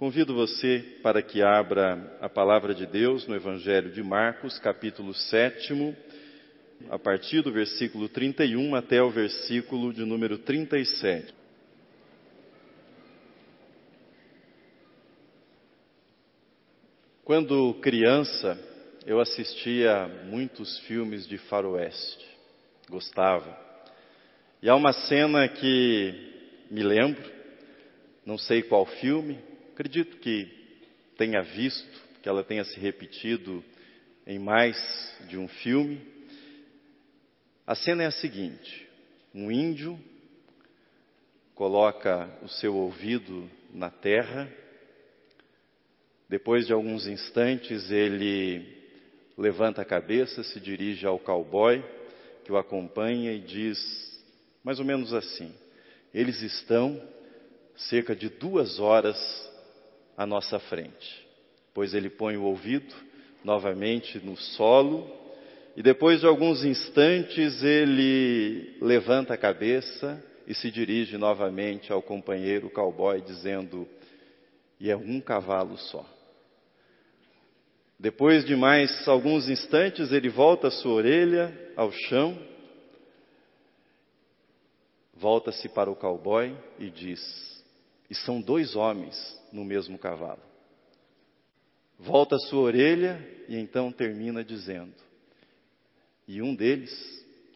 Convido você para que abra a palavra de Deus no Evangelho de Marcos, capítulo 7, a partir do versículo 31 até o versículo de número 37. Quando criança, eu assistia muitos filmes de faroeste. Gostava. E há uma cena que me lembro, não sei qual filme, acredito que tenha visto, que ela tenha se repetido em mais de um filme. A cena é a seguinte: um índio coloca o seu ouvido na terra, depois de alguns instantes ele levanta a cabeça, se dirige ao cowboy que o acompanha e diz mais ou menos assim: eles estão cerca de duas horas à nossa frente. Pois ele põe o ouvido novamente no solo e depois de alguns instantes ele levanta a cabeça e se dirige novamente ao companheiro cowboy dizendo: e é um cavalo só. Depois de mais alguns instantes, ele volta a sua orelha ao chão, volta-se para o cowboy e diz: E são dois homens no mesmo cavalo. Volta a sua orelha e então termina dizendo: E um deles,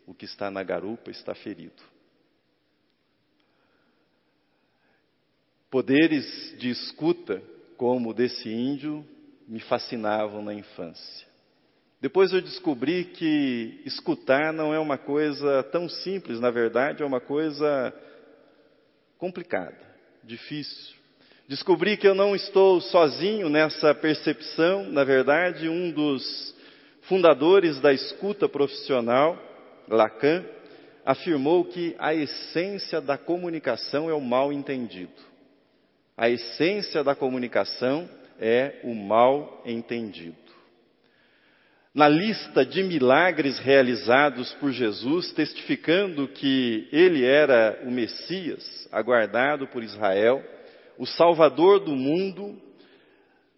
o que está na garupa, está ferido. Poderes de escuta, como o desse índio, me fascinavam na infância. Depois eu descobri que escutar não é uma coisa tão simples, na verdade, é uma coisa complicada, difícil. Descobri que eu não estou sozinho nessa percepção, na verdade, um dos fundadores da escuta profissional, Lacan, afirmou que a essência da comunicação é o mal entendido. A essência da comunicação é o mal entendido. Na lista de milagres realizados por Jesus, testificando que ele era o Messias, aguardado por Israel, o Salvador do mundo,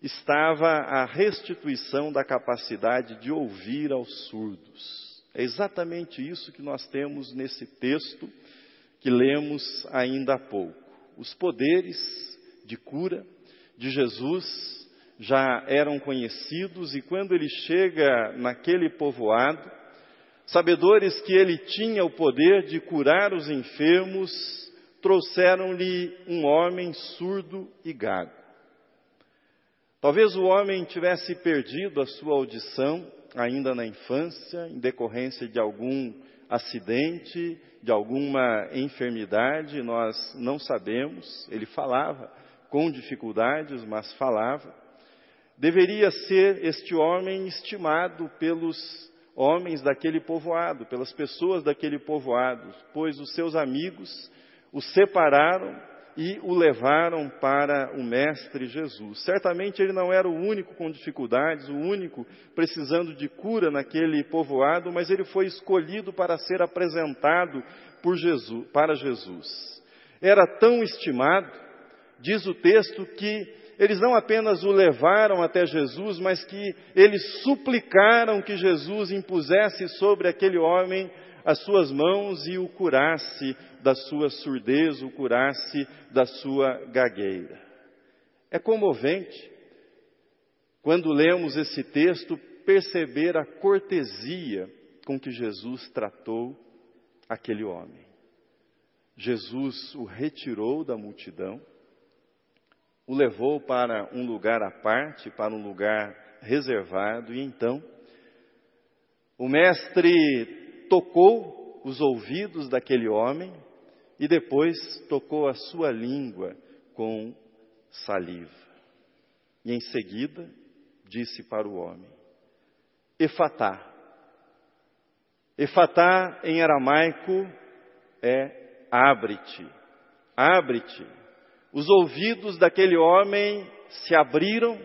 estava a restituição da capacidade de ouvir aos surdos. É exatamente isso que nós temos nesse texto que lemos ainda há pouco. Os poderes de cura, de Jesus já eram conhecidos e quando ele chega naquele povoado, sabedores que ele tinha o poder de curar os enfermos, trouxeram-lhe um homem surdo e gago. Talvez o homem tivesse perdido a sua audição ainda na infância, em decorrência de algum acidente, de alguma enfermidade, nós não sabemos. Ele falava, com dificuldades, mas falava, deveria ser este homem estimado pelos homens daquele povoado, pelas pessoas daquele povoado, pois os seus amigos o separaram e o levaram para o Mestre Jesus. Certamente ele não era o único com dificuldades, o único precisando de cura naquele povoado, mas ele foi escolhido para ser apresentado por Jesus, para Jesus. Era tão estimado diz o texto que eles não apenas o levaram até Jesus, mas que eles suplicaram que Jesus impusesse sobre aquele homem as suas mãos e o curasse da sua surdez, o curasse da sua gagueira. É comovente, quando lemos esse texto, perceber a cortesia com que Jesus tratou aquele homem. Jesus o retirou da multidão, o levou para um lugar à parte, para um lugar reservado, e então o mestre tocou os ouvidos daquele homem e depois tocou a sua língua com saliva. E em seguida disse para o homem: Efatá. Efatá em aramaico é abre-te, abre-te. Os ouvidos daquele homem se abriram,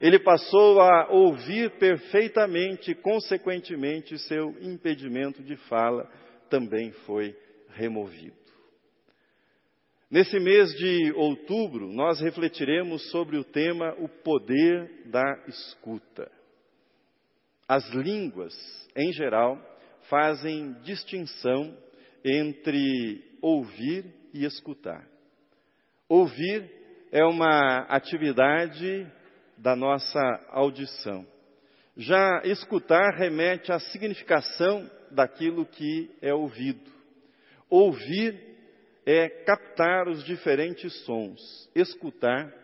ele passou a ouvir perfeitamente, consequentemente, seu impedimento de fala também foi removido. Nesse mês de outubro, nós refletiremos sobre o tema o poder da escuta. As línguas, em geral, fazem distinção entre ouvir e escutar. Ouvir é uma atividade da nossa audição. Já escutar remete à significação daquilo que é ouvido. Ouvir é captar os diferentes sons. Escutar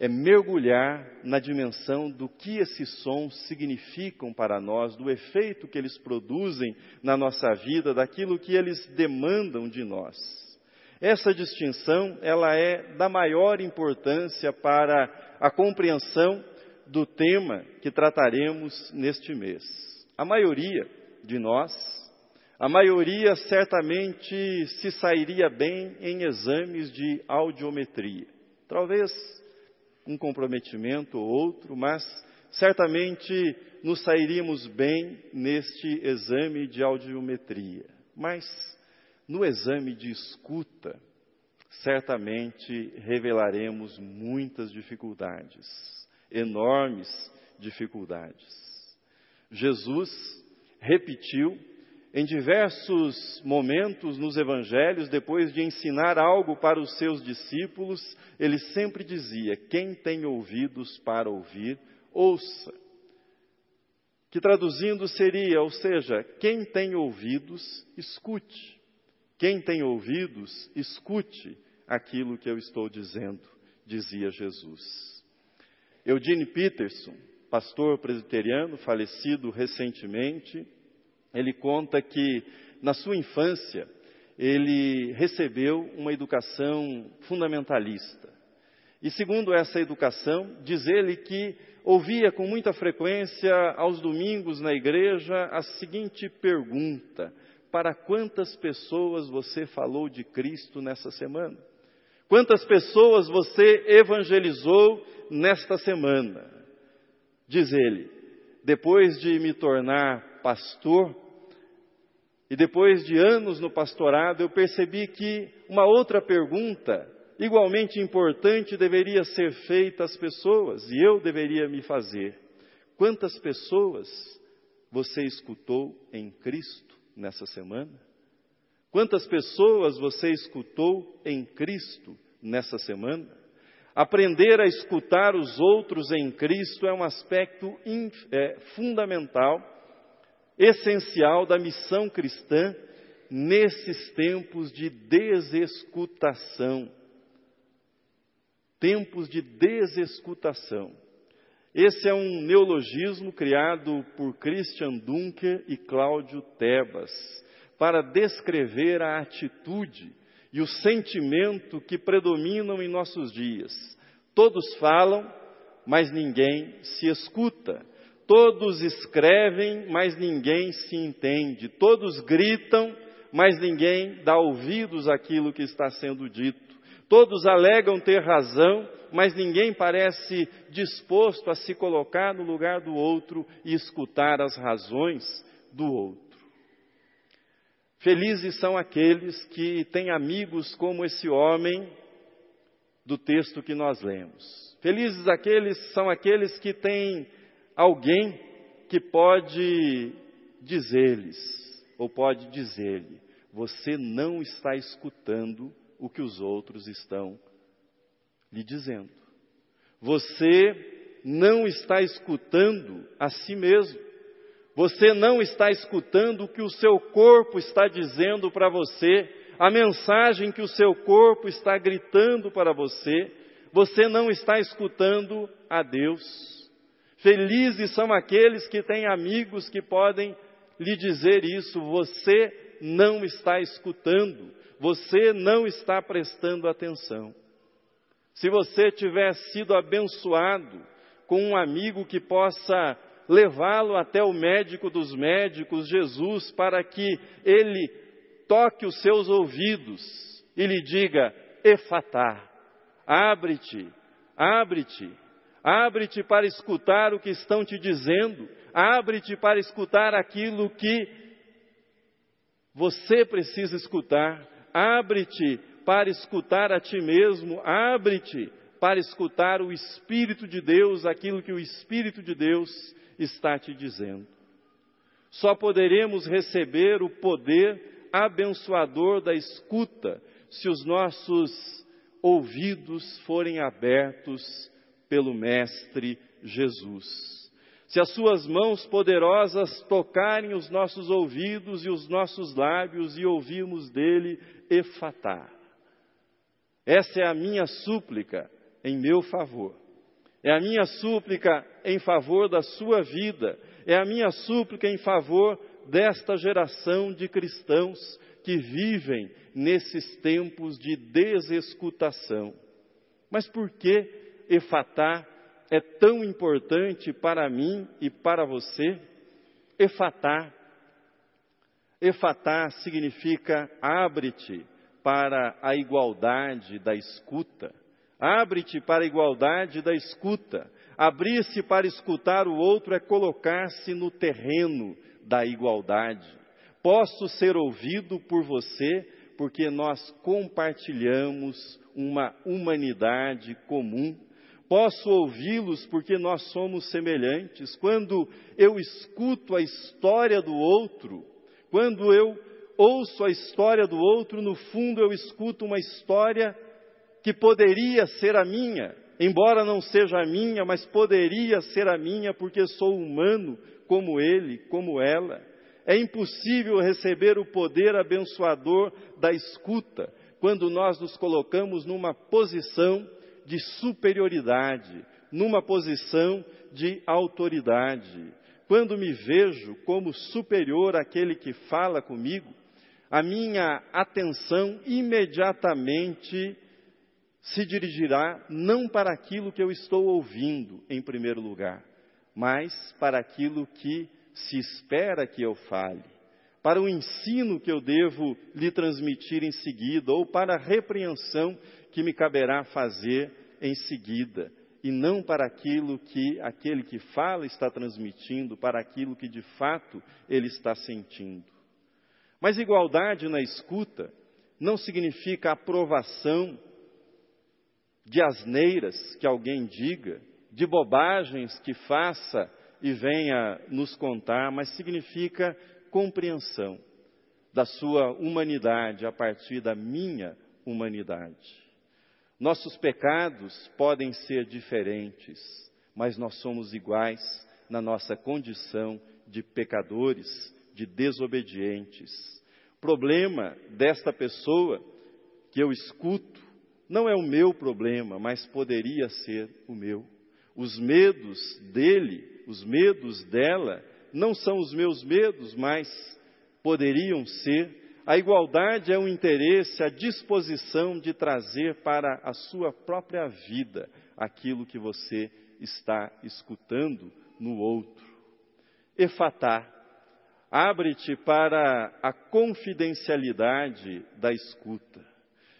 é mergulhar na dimensão do que esses sons significam para nós, do efeito que eles produzem na nossa vida, daquilo que eles demandam de nós. Essa distinção, ela é da maior importância para a compreensão do tema que trataremos neste mês. A maioria de nós a maioria certamente se sairia bem em exames de audiometria. Talvez um comprometimento ou outro, mas certamente nos sairíamos bem neste exame de audiometria. Mas no exame de escuta, certamente revelaremos muitas dificuldades, enormes dificuldades. Jesus repetiu em diversos momentos nos evangelhos, depois de ensinar algo para os seus discípulos, ele sempre dizia: Quem tem ouvidos para ouvir, ouça. Que traduzindo seria, ou seja, quem tem ouvidos, escute. Quem tem ouvidos, escute aquilo que eu estou dizendo, dizia Jesus. Eugene Peterson, pastor presbiteriano, falecido recentemente, ele conta que na sua infância ele recebeu uma educação fundamentalista. E segundo essa educação, diz ele que ouvia com muita frequência aos domingos na igreja a seguinte pergunta: Para quantas pessoas você falou de Cristo nessa semana? Quantas pessoas você evangelizou nesta semana? Diz ele, depois de me tornar pastor, e depois de anos no pastorado, eu percebi que uma outra pergunta, igualmente importante, deveria ser feita às pessoas, e eu deveria me fazer: quantas pessoas você escutou em Cristo nessa semana? Quantas pessoas você escutou em Cristo nessa semana? Aprender a escutar os outros em Cristo é um aspecto é, fundamental essencial da missão cristã nesses tempos de desescutação. Tempos de desescutação. Esse é um neologismo criado por Christian Dunker e Cláudio Tebas para descrever a atitude e o sentimento que predominam em nossos dias. Todos falam, mas ninguém se escuta. Todos escrevem, mas ninguém se entende. Todos gritam, mas ninguém dá ouvidos àquilo que está sendo dito. Todos alegam ter razão, mas ninguém parece disposto a se colocar no lugar do outro e escutar as razões do outro. Felizes são aqueles que têm amigos como esse homem do texto que nós lemos. Felizes aqueles são aqueles que têm alguém que pode dizer-lhes, ou pode dizer-lhe: você não está escutando o que os outros estão lhe dizendo. Você não está escutando a si mesmo. Você não está escutando o que o seu corpo está dizendo para você, a mensagem que o seu corpo está gritando para você. Você não está escutando a Deus. Felizes são aqueles que têm amigos que podem lhe dizer isso. Você não está escutando, você não está prestando atenção. Se você tiver sido abençoado com um amigo que possa levá-lo até o médico dos médicos, Jesus, para que ele toque os seus ouvidos e lhe diga: Efatá, abre-te, abre-te. Abre-te para escutar o que estão te dizendo. Abre-te para escutar aquilo que você precisa escutar. Abre-te para escutar a ti mesmo, abre-te para escutar o Espírito de Deus, aquilo que o Espírito de Deus está te dizendo. Só poderemos receber o poder abençoador da escuta se os nossos ouvidos forem abertos pelo Mestre Jesus. Se as suas mãos poderosas tocarem os nossos ouvidos e os nossos lábios e ouvirmos dele efatá. Essa é a minha súplica em meu favor. É a minha súplica em favor da sua vida. É a minha súplica em favor desta geração de cristãos que vivem nesses tempos de desescutação. Mas por que Efatá é tão importante para mim e para você? Efatá. Efatá significa abre-te para a igualdade da escuta. Abre-te para a igualdade da escuta. Abrir-se para escutar o outro é colocar-se no terreno da igualdade. Posso ser ouvido por você porque nós compartilhamos uma humanidade comum. Posso ouvi-los porque nós somos semelhantes. Quando eu escuto a história do outro, quando eu ouço a história do outro, no fundo eu escuto uma história que poderia ser a minha, embora não seja a minha, mas poderia ser a minha porque sou humano como ele, como ela. É impossível receber o poder abençoador da escuta quando nós nos colocamos numa posição de superioridade, numa posição de autoridade. Quando me vejo como superior àquele que fala comigo, a minha atenção imediatamente se dirigirá não para aquilo que eu estou ouvindo, em primeiro lugar, mas para aquilo que se espera que eu fale, para o ensino que eu devo lhe transmitir em seguida, ou para a repreensão que me caberá fazer em seguida, e não para aquilo que aquele que fala está transmitindo, para aquilo que de fato ele está sentindo. Mas igualdade na escuta não significa aprovação de asneiras que alguém diga, de bobagens que faça e venha nos contar, mas significa compreensão da sua humanidade a partir da minha humanidade. Nossos pecados podem ser diferentes, mas nós somos iguais na nossa condição de pecadores, de desobedientes. Problema desta pessoa que eu escuto não é o meu problema, mas poderia ser o meu. Os medos dele, os medos dela, não são os meus medos, mas poderiam ser. A igualdade é um interesse, a disposição de trazer para a sua própria vida aquilo que você está escutando no outro. Efatá, abre-te para a confidencialidade da escuta.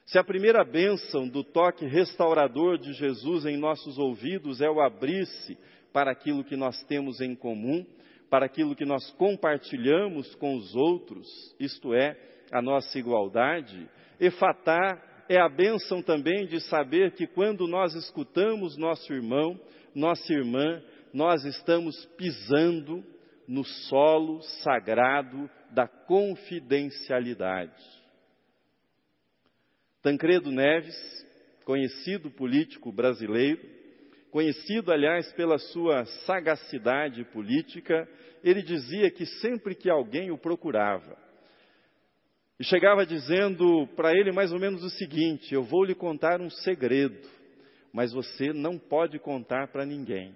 Se a primeira bênção do toque restaurador de Jesus em nossos ouvidos é o abrir-se para aquilo que nós temos em comum, para aquilo que nós compartilhamos com os outros, isto é, a nossa igualdade, efatá é a bênção também de saber que quando nós escutamos nosso irmão, nossa irmã, nós estamos pisando no solo sagrado da confidencialidade. Tancredo Neves, conhecido político brasileiro, conhecido, aliás, pela sua sagacidade política, ele dizia que sempre que alguém o procurava, e chegava dizendo para ele mais ou menos o seguinte: Eu vou lhe contar um segredo, mas você não pode contar para ninguém.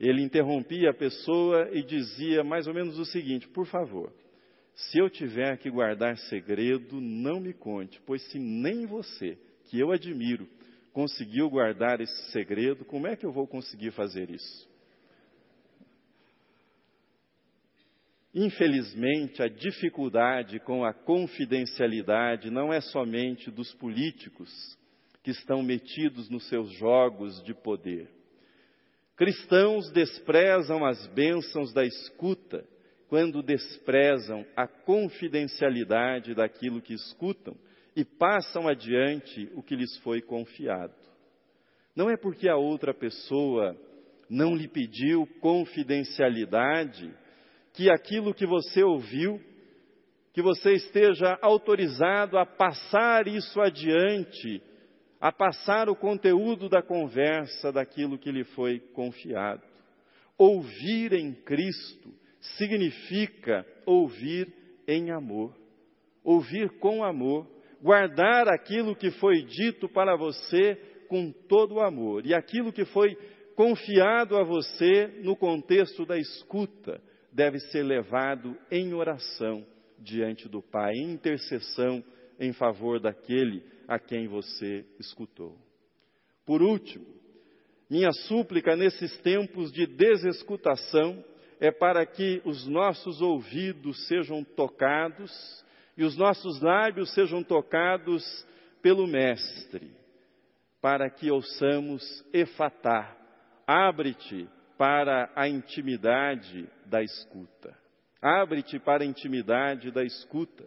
Ele interrompia a pessoa e dizia mais ou menos o seguinte: Por favor, se eu tiver que guardar segredo, não me conte, pois se nem você, que eu admiro, conseguiu guardar esse segredo, como é que eu vou conseguir fazer isso? Infelizmente, a dificuldade com a confidencialidade não é somente dos políticos que estão metidos nos seus jogos de poder. Cristãos desprezam as bênçãos da escuta quando desprezam a confidencialidade daquilo que escutam e passam adiante o que lhes foi confiado. Não é porque a outra pessoa não lhe pediu confidencialidade que aquilo que você ouviu, que você esteja autorizado a passar isso adiante, a passar o conteúdo da conversa daquilo que lhe foi confiado. Ouvir em Cristo significa ouvir em amor, ouvir com amor, guardar aquilo que foi dito para você com todo o amor e aquilo que foi confiado a você no contexto da escuta deve ser levado em oração diante do Pai, em intercessão em favor daquele a quem você escutou. Por último, minha súplica nesses tempos de desescutação é para que os nossos ouvidos sejam tocados e os nossos lábios sejam tocados pelo Mestre para que ouçamos efatá, abre-te para a intimidade da escuta. Abre-te para a intimidade da escuta.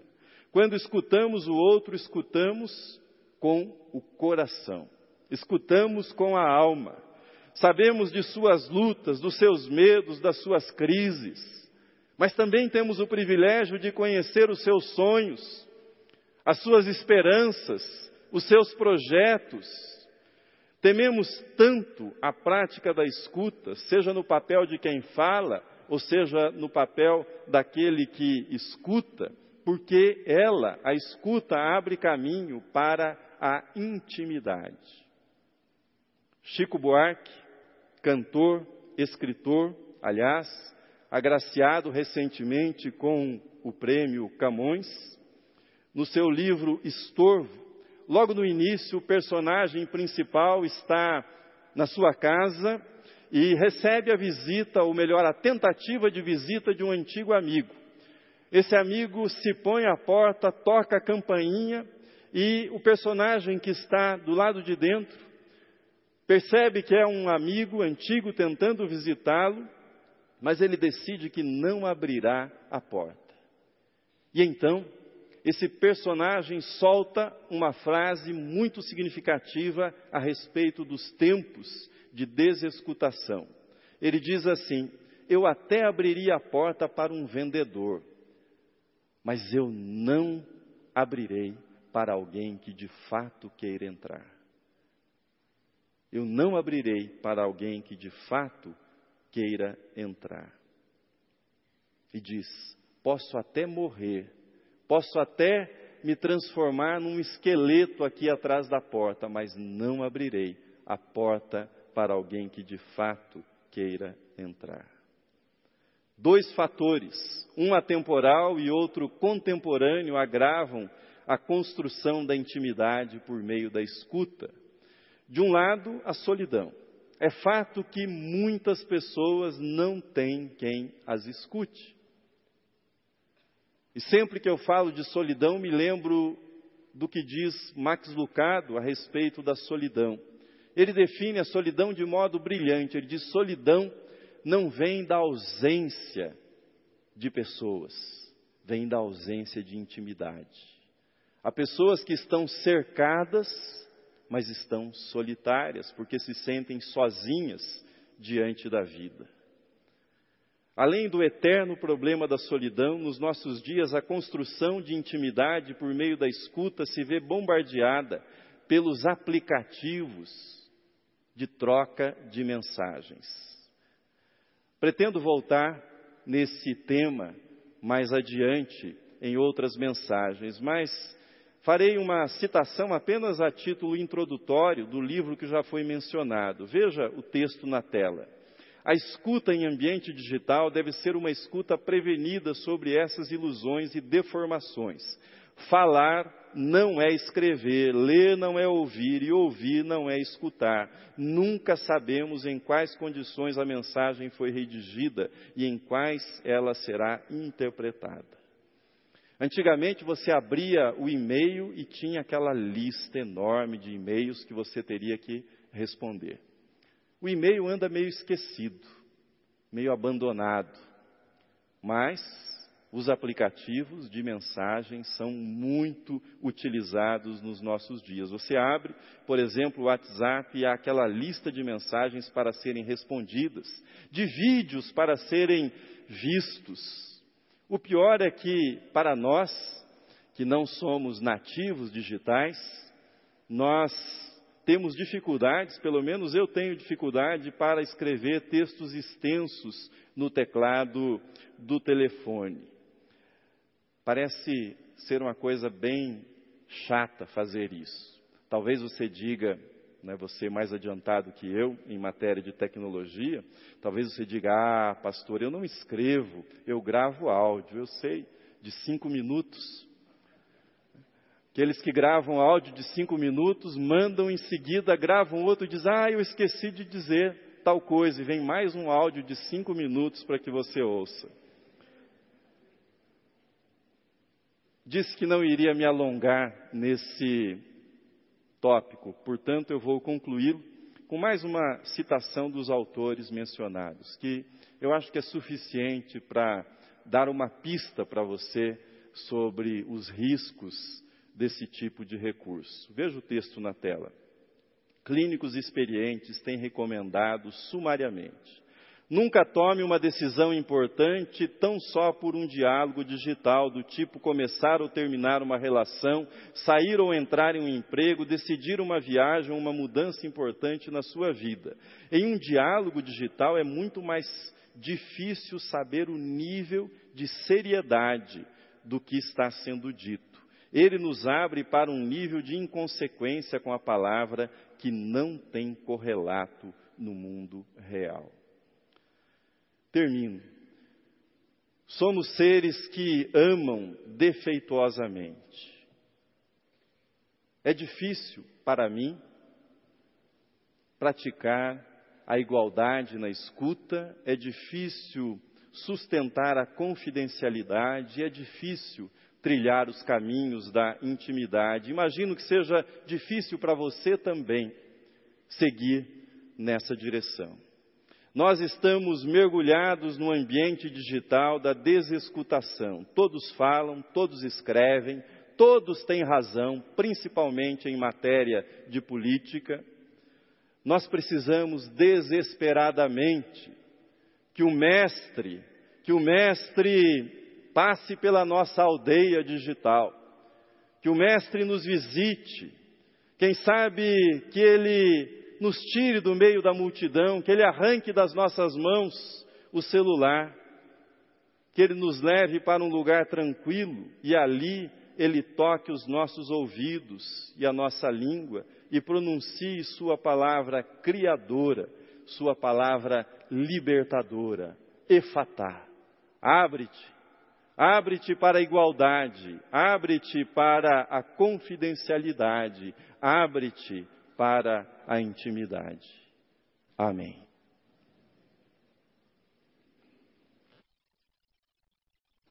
Quando escutamos o outro, escutamos com o coração, escutamos com a alma. Sabemos de suas lutas, dos seus medos, das suas crises, mas também temos o privilégio de conhecer os seus sonhos, as suas esperanças, os seus projetos, Tememos tanto a prática da escuta, seja no papel de quem fala, ou seja no papel daquele que escuta, porque ela, a escuta, abre caminho para a intimidade. Chico Buarque, cantor, escritor, aliás, agraciado recentemente com o prêmio Camões, no seu livro Estorvo, logo no início, o personagem principal está na sua casa e recebe a visita, ou melhor, a tentativa de visita de um antigo amigo. Esse amigo se põe à porta, toca a campainha e o personagem que está do lado de dentro percebe que é um amigo antigo tentando visitá-lo, mas ele decide que não abrirá a porta. E então, esse personagem solta uma frase muito significativa a respeito dos tempos de desescutação. Ele diz assim: Eu até abriria a porta para um vendedor, mas eu não abrirei para alguém que de fato queira entrar. Eu não abrirei para alguém que de fato queira entrar. E diz: Posso até morrer Posso até me transformar num esqueleto aqui atrás da porta, mas não abrirei a porta para alguém que de fato queira entrar. Dois fatores, um atemporal e outro contemporâneo, agravam a construção da intimidade por meio da escuta. De um lado, a solidão. É fato que muitas pessoas não têm quem as escute. E sempre que eu falo de solidão, me lembro do que diz Max Lucado a respeito da solidão. Ele define a solidão de modo brilhante. Ele diz: solidão não vem da ausência de pessoas, vem da ausência de intimidade. Há pessoas que estão cercadas, mas estão solitárias, porque se sentem sozinhas diante da vida. Além do eterno problema da solidão, nos nossos dias a construção de intimidade por meio da escuta se vê bombardeada pelos aplicativos de troca de mensagens. Pretendo voltar nesse tema mais adiante em outras mensagens, mas farei uma citação apenas a título introdutório do livro que já foi mencionado. Veja o texto na tela. A escuta em ambiente digital deve ser uma escuta prevenida sobre essas ilusões e deformações. Falar não é escrever, ler não é ouvir e ouvir não é escutar. Nunca sabemos em quais condições a mensagem foi redigida e em quais ela será interpretada. Antigamente você abria o e-mail e tinha aquela lista enorme de e-mails que você teria que responder o e-mail anda meio esquecido, meio abandonado. Mas os aplicativos de mensagem são muito utilizados nos nossos dias. Você abre, por exemplo, o WhatsApp e há aquela lista de mensagens para serem respondidas, de vídeos para serem vistos. O pior é que, para nós, que não somos nativos digitais, nós temos dificuldades, pelo menos eu tenho dificuldade para escrever textos extensos no teclado do telefone. Parece ser uma coisa bem chata fazer isso. Talvez você diga, né, você mais adiantado que eu em matéria de tecnologia, talvez você diga, ah, pastor, eu não escrevo, eu gravo áudio, eu sei, de cinco minutos. Aqueles que gravam áudio de cinco minutos, mandam em seguida, gravam outro e dizem, ah, eu esqueci de dizer tal coisa, e vem mais um áudio de cinco minutos para que você ouça. Disse que não iria me alongar nesse tópico, portanto, eu vou concluí-lo com mais uma citação dos autores mencionados, que eu acho que é suficiente para dar uma pista para você sobre os riscos desse tipo de recurso. Veja o texto na tela. Clínicos experientes têm recomendado sumariamente Nunca tome uma decisão importante tão só por um diálogo digital, do tipo começar ou terminar uma relação, sair ou entrar em um emprego, decidir uma viagem ou uma mudança importante na sua vida. Em um diálogo digital é muito mais difícil saber o nível de seriedade do que está sendo dito. Ele nos abre para um nível de inconsequência com a palavra que não tem correlato no mundo real. Termino. Somos seres que amam defeituosamente. É difícil para mim praticar a igualdade na escuta, é difícil sustentar a confidencialidade, é difícil trilhar os caminhos da intimidade. Imagino que seja difícil para você também seguir nessa direção. Nós estamos mergulhados no ambiente digital da desescutação. Todos falam, todos escrevem, todos têm razão, principalmente em matéria de política. Nós precisamos desesperadamente que o mestre, que o mestre passe pela nossa aldeia digital, que o mestre nos visite, quem sabe que ele nos tire do meio da multidão, que Ele arranque das nossas mãos o celular, que Ele nos leve para um lugar tranquilo e ali Ele toque os nossos ouvidos e a nossa língua e pronuncie Sua palavra criadora, Sua palavra libertadora, efatá. Abre-te, abre-te para a igualdade, abre-te para a confidencialidade, abre-te para a intimidade. Amém.